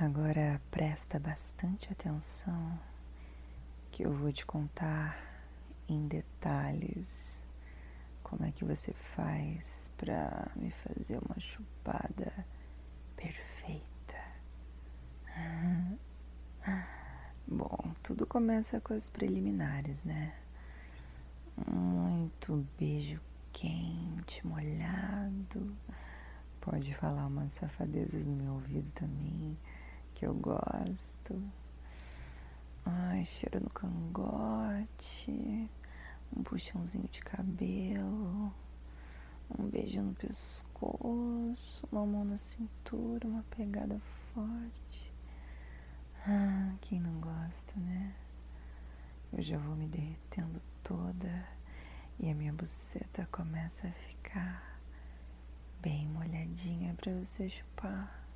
Agora presta bastante atenção que eu vou te contar em detalhes como é que você faz para me fazer uma chupada perfeita. Bom, tudo começa com as preliminares, né? Muito beijo quente, molhado. Pode falar umas safadezas no meu ouvido também que eu gosto. Ai, cheiro no cangote, um puxãozinho de cabelo, um beijo no pescoço, uma mão na cintura, uma pegada forte. Ah, quem não gosta, né? Eu já vou me derretendo toda e a minha buceta começa a ficar bem molhadinha para você chupar.